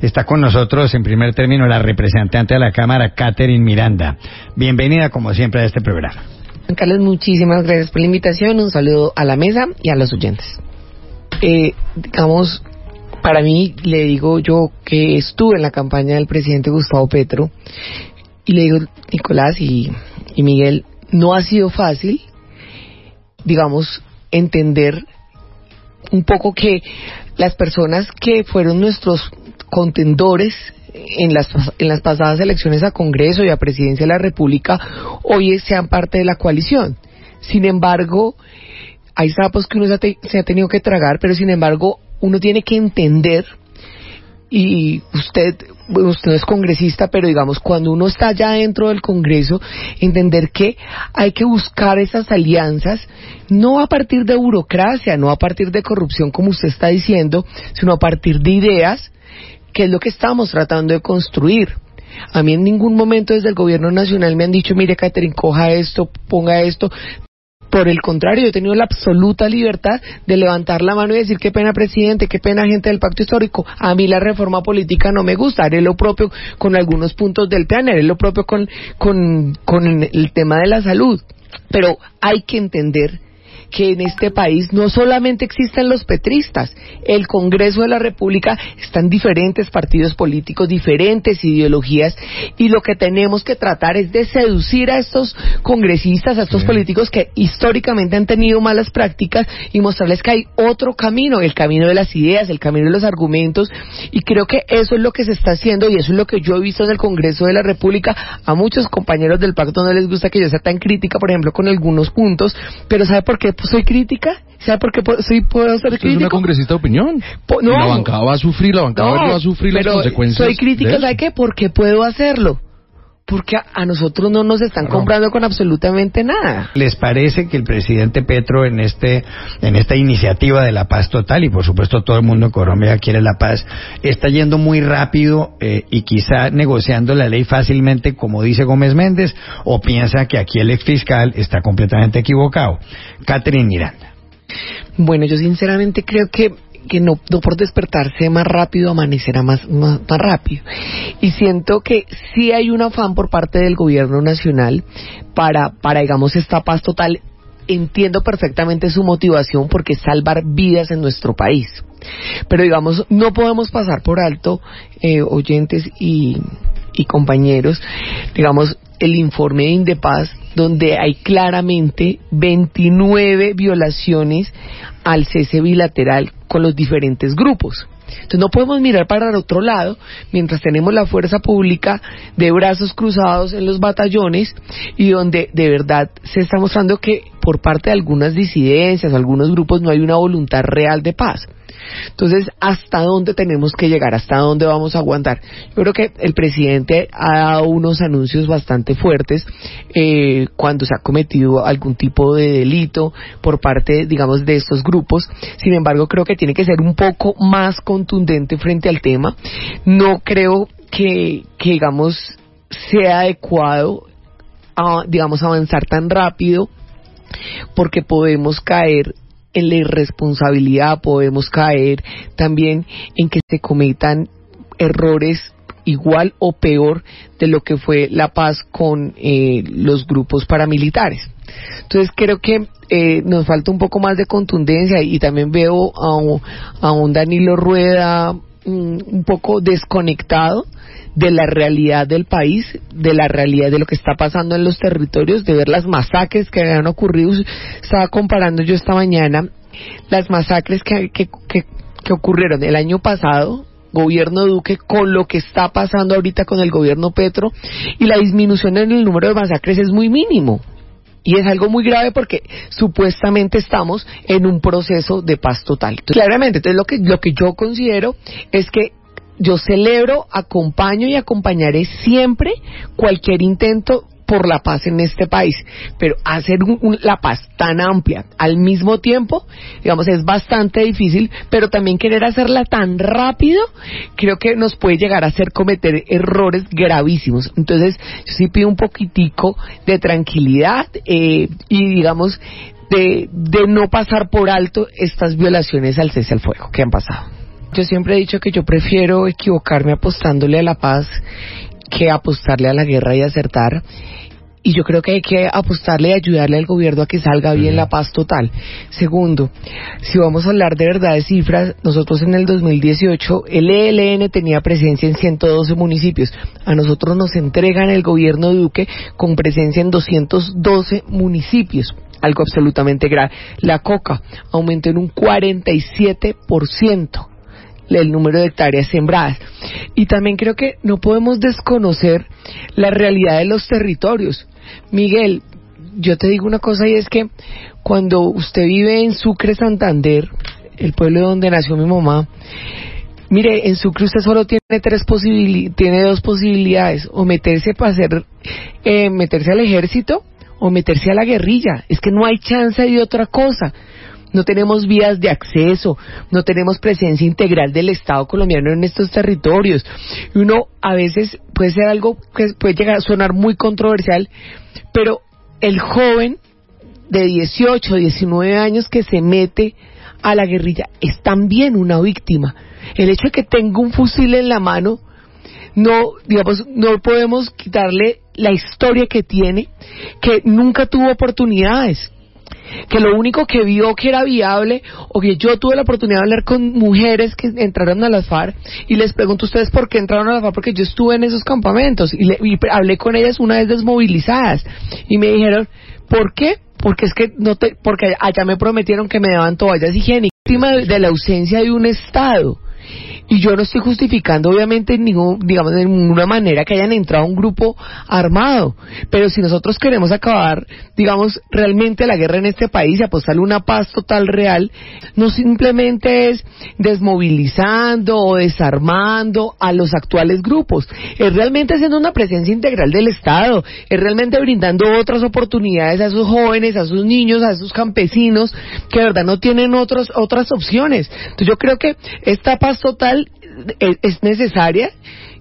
Está con nosotros en primer término la representante de la Cámara, Catherine Miranda. Bienvenida como siempre a este programa. Carlos, muchísimas gracias por la invitación. Un saludo a la mesa y a los oyentes. Eh, digamos, para mí, le digo yo que estuve en la campaña del presidente Gustavo Petro y le digo, Nicolás y, y Miguel, no ha sido fácil, digamos, entender un poco que las personas que fueron nuestros contendores en las, en las pasadas elecciones a Congreso y a Presidencia de la República hoy sean parte de la coalición. Sin embargo, hay sapos que uno se ha, se ha tenido que tragar, pero sin embargo uno tiene que entender y usted, usted no es congresista, pero digamos, cuando uno está ya dentro del Congreso, entender que hay que buscar esas alianzas, no a partir de burocracia, no a partir de corrupción, como usted está diciendo, sino a partir de ideas que es lo que estamos tratando de construir. A mí en ningún momento desde el gobierno nacional me han dicho, mire, Catherine, coja esto, ponga esto. Por el contrario, yo he tenido la absoluta libertad de levantar la mano y decir qué pena presidente, qué pena gente del pacto histórico. A mí la reforma política no me gusta, haré lo propio con algunos puntos del plan, haré lo propio con, con, con el tema de la salud. Pero hay que entender que en este país no solamente existen los petristas, el Congreso de la República están diferentes partidos políticos, diferentes ideologías, y lo que tenemos que tratar es de seducir a estos congresistas, a estos políticos que históricamente han tenido malas prácticas y mostrarles que hay otro camino, el camino de las ideas, el camino de los argumentos, y creo que eso es lo que se está haciendo y eso es lo que yo he visto en el Congreso de la República. A muchos compañeros del pacto no les gusta que yo sea tan crítica, por ejemplo, con algunos puntos, pero ¿sabe por qué? Pues soy crítica. ¿Sabe por qué soy, puedo ser crítico? Es una congresista de opinión. no, la bancada va a sufrir, la bancada va a sufrir las consecuencias. Soy crítica, ¿sabe qué? Porque puedo hacerlo porque a, nosotros no nos están comprando con absolutamente nada. ¿Les parece que el presidente Petro en este en esta iniciativa de la paz total y por supuesto todo el mundo en Colombia quiere la paz está yendo muy rápido eh, y quizá negociando la ley fácilmente como dice Gómez Méndez o piensa que aquí el ex fiscal está completamente equivocado? Catherine Miranda. Bueno, yo sinceramente creo que que no, no por despertarse más rápido amanecerá más, más, más, rápido. Y siento que sí hay un afán por parte del gobierno nacional para, para digamos, esta paz total. Entiendo perfectamente su motivación porque es salvar vidas en nuestro país. Pero digamos, no podemos pasar por alto, eh, oyentes y, y compañeros, digamos, el informe de Indepaz, donde hay claramente 29 violaciones al cese bilateral con los diferentes grupos. Entonces no podemos mirar para el otro lado mientras tenemos la fuerza pública de brazos cruzados en los batallones y donde de verdad se está mostrando que por parte de algunas disidencias, algunos grupos no hay una voluntad real de paz. Entonces, ¿hasta dónde tenemos que llegar? ¿Hasta dónde vamos a aguantar? Yo creo que el presidente ha dado unos anuncios bastante fuertes eh, cuando se ha cometido algún tipo de delito por parte, digamos, de estos grupos. Sin embargo, creo que tiene que ser un poco más contundente frente al tema. No creo que, que digamos, sea adecuado, a, digamos, avanzar tan rápido porque podemos caer en la irresponsabilidad, podemos caer también en que se cometan errores igual o peor de lo que fue la paz con eh, los grupos paramilitares. Entonces creo que eh, nos falta un poco más de contundencia y también veo a un, a un Danilo Rueda mm, un poco desconectado de la realidad del país, de la realidad de lo que está pasando en los territorios, de ver las masacres que han ocurrido. Estaba comparando yo esta mañana las masacres que, que, que, que ocurrieron el año pasado gobierno Duque con lo que está pasando ahorita con el gobierno Petro y la disminución en el número de masacres es muy mínimo. Y es algo muy grave porque supuestamente estamos en un proceso de paz total. claramente, entonces lo que, lo que yo considero es que yo celebro, acompaño y acompañaré siempre cualquier intento por la paz en este país, pero hacer la paz tan amplia al mismo tiempo, digamos, es bastante difícil, pero también querer hacerla tan rápido, creo que nos puede llegar a hacer cometer errores gravísimos. Entonces, yo sí pido un poquitico de tranquilidad eh, y, digamos, de, de no pasar por alto estas violaciones al cese al fuego que han pasado. Yo siempre he dicho que yo prefiero equivocarme apostándole a la paz que apostarle a la guerra y acertar y yo creo que hay que apostarle y ayudarle al gobierno a que salga bien la paz total. Segundo, si vamos a hablar de verdad de cifras, nosotros en el 2018 el ELN tenía presencia en 112 municipios. A nosotros nos entregan el gobierno de Duque con presencia en 212 municipios algo absolutamente grave. La coca aumentó en un 47% el número de hectáreas sembradas. Y también creo que no podemos desconocer la realidad de los territorios. Miguel, yo te digo una cosa y es que cuando usted vive en Sucre, Santander, el pueblo donde nació mi mamá, mire, en Sucre usted solo tiene tres posibilidades, tiene dos posibilidades, o meterse para hacer, eh, meterse al ejército o meterse a la guerrilla. Es que no hay chance de otra cosa no tenemos vías de acceso, no tenemos presencia integral del Estado colombiano en estos territorios. Uno a veces puede ser algo que puede llegar a sonar muy controversial, pero el joven de 18, 19 años que se mete a la guerrilla es también una víctima. El hecho de que tenga un fusil en la mano, no, digamos, no podemos quitarle la historia que tiene, que nunca tuvo oportunidades, que lo único que vio que era viable, o que yo tuve la oportunidad de hablar con mujeres que entraron a las FARC y les pregunto a ustedes por qué entraron a las FARC, porque yo estuve en esos campamentos y, hablé con ellas una vez desmovilizadas y me dijeron, ¿por qué? Porque es que no te, porque allá me prometieron que me daban toallas higiénicas, de la ausencia de un Estado y yo no estoy justificando, obviamente, en digamos, de ninguna manera que hayan entrado un grupo armado. Pero si nosotros queremos acabar, digamos, realmente la guerra en este país y apostarle una paz total real, no simplemente es desmovilizando o desarmando a los actuales grupos. Es realmente haciendo una presencia integral del Estado. Es realmente brindando otras oportunidades a esos jóvenes, a esos niños, a esos campesinos que de verdad no tienen otros, otras opciones. Entonces yo creo que esta paz total es, necesaria,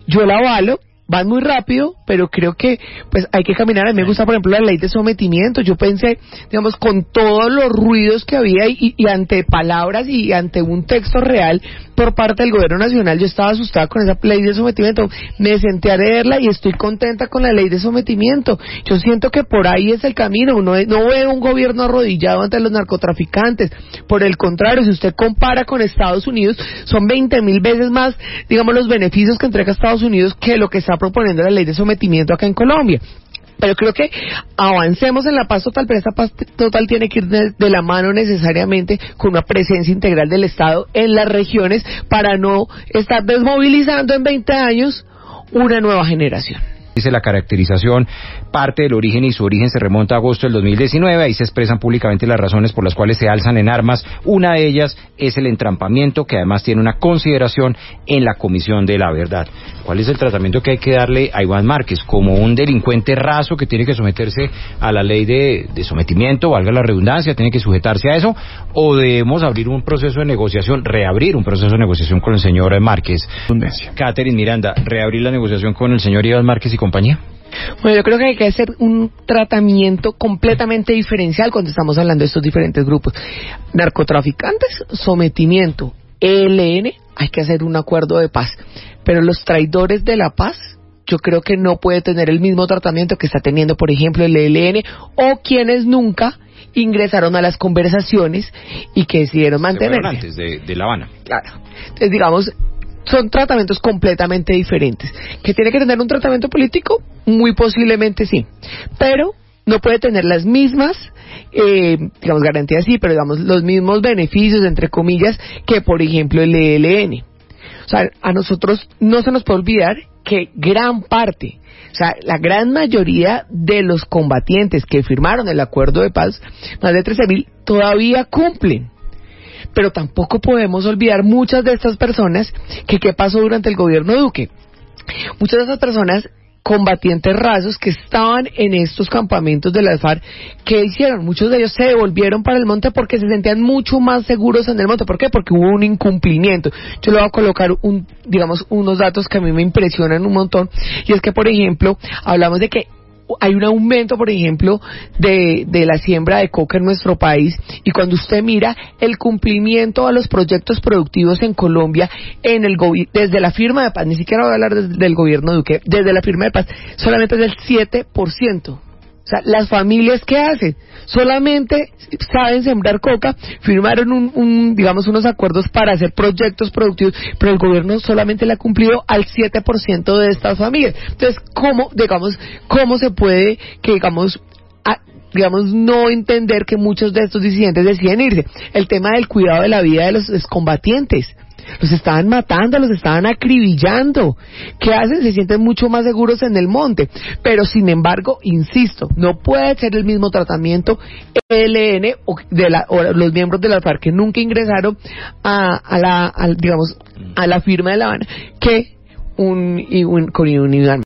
yo la avalo, van muy rápido, pero creo que pues hay que caminar. A mí me gusta, por ejemplo, la ley de sometimiento. Yo pensé, digamos, con todos los ruidos que había y, y, ante palabras y ante un texto real por parte del gobierno nacional, yo estaba asustada con esa ley de sometimiento. Me senté a leerla y estoy contenta con la ley de sometimiento. Yo siento que por ahí es el camino. No, no veo un gobierno arrodillado ante los narcotraficantes. Por el contrario, si usted compara con Estados Unidos, son 20 mil veces más, digamos, los beneficios que entrega Estados Unidos que lo que está proponiendo la ley de sometimiento acá en Colombia. Pero creo que avancemos en la paz total, pero esta paz total tiene que ir de, de, la mano necesariamente con una presencia integral del Estado en las regiones para no estar desmovilizando en 20 años una nueva generación. Dice la caracterización, parte del origen y su origen se remonta a agosto del 2019. Ahí se expresan públicamente las razones por las cuales se alzan en armas. Una de ellas es el entrampamiento, que además tiene una consideración en la Comisión de la Verdad. ¿Cuál es el tratamiento que hay que darle a Iván Márquez? ¿Como un delincuente raso que tiene que someterse a la ley de, de sometimiento, valga la redundancia, tiene que sujetarse a eso? ¿O debemos abrir un proceso de negociación, reabrir un proceso de negociación con el señor Márquez? Catherine Miranda, reabrir la negociación con el señor Iván Márquez y compañía? Bueno, yo creo que hay que hacer un tratamiento completamente diferencial cuando estamos hablando de estos diferentes grupos. Narcotraficantes, sometimiento, ELN, hay que hacer un acuerdo de paz. Pero los traidores de la paz, yo creo que no puede tener el mismo tratamiento que está teniendo, por ejemplo, el ELN o quienes nunca ingresaron a las conversaciones y que decidieron mantener. antes de, de La Habana. Claro. Entonces, digamos, son tratamientos completamente diferentes. ¿Que tiene que tener un tratamiento político? Muy posiblemente sí. Pero no puede tener las mismas, eh, digamos, garantías sí, pero digamos, los mismos beneficios, entre comillas, que por ejemplo el ELN. O sea, a nosotros no se nos puede olvidar que gran parte, o sea, la gran mayoría de los combatientes que firmaron el acuerdo de paz, más de 13.000, todavía cumplen pero tampoco podemos olvidar muchas de estas personas que qué pasó durante el gobierno Duque. Muchas de estas personas combatientes rasos que estaban en estos campamentos de la FARC, ¿qué hicieron? Muchos de ellos se devolvieron para el monte porque se sentían mucho más seguros en el monte. ¿Por qué? Porque hubo un incumplimiento. Yo le voy a colocar un, digamos, unos datos que a mí me impresionan un montón. Y es que, por ejemplo, hablamos de que hay un aumento, por ejemplo, de, la siembra de coca en nuestro país y cuando usted mira el cumplimiento a los proyectos productivos en Colombia en el desde la firma de paz, ni siquiera voy a hablar del gobierno Duque, desde la firma de paz, solamente es del 7%. O sea, las familias ¿qué hacen? Solamente saben sembrar coca, firmaron un, digamos unos acuerdos para hacer proyectos productivos, pero el gobierno solamente le ha cumplido al 7% de estas familias. Entonces, ¿cómo, digamos, cómo se puede que digamos digamos, no entender que muchos de estos disidentes deciden irse. El tema del cuidado de la vida de los excombatientes los estaban matando, los estaban acribillando. ¿Qué hacen? Se sienten mucho más seguros en el monte. Pero sin embargo, insisto, no puede ser el mismo tratamiento ELN o, de la, los miembros de la FARC que nunca ingresaron a, la, digamos, a la firma de La Habana que un, un, con un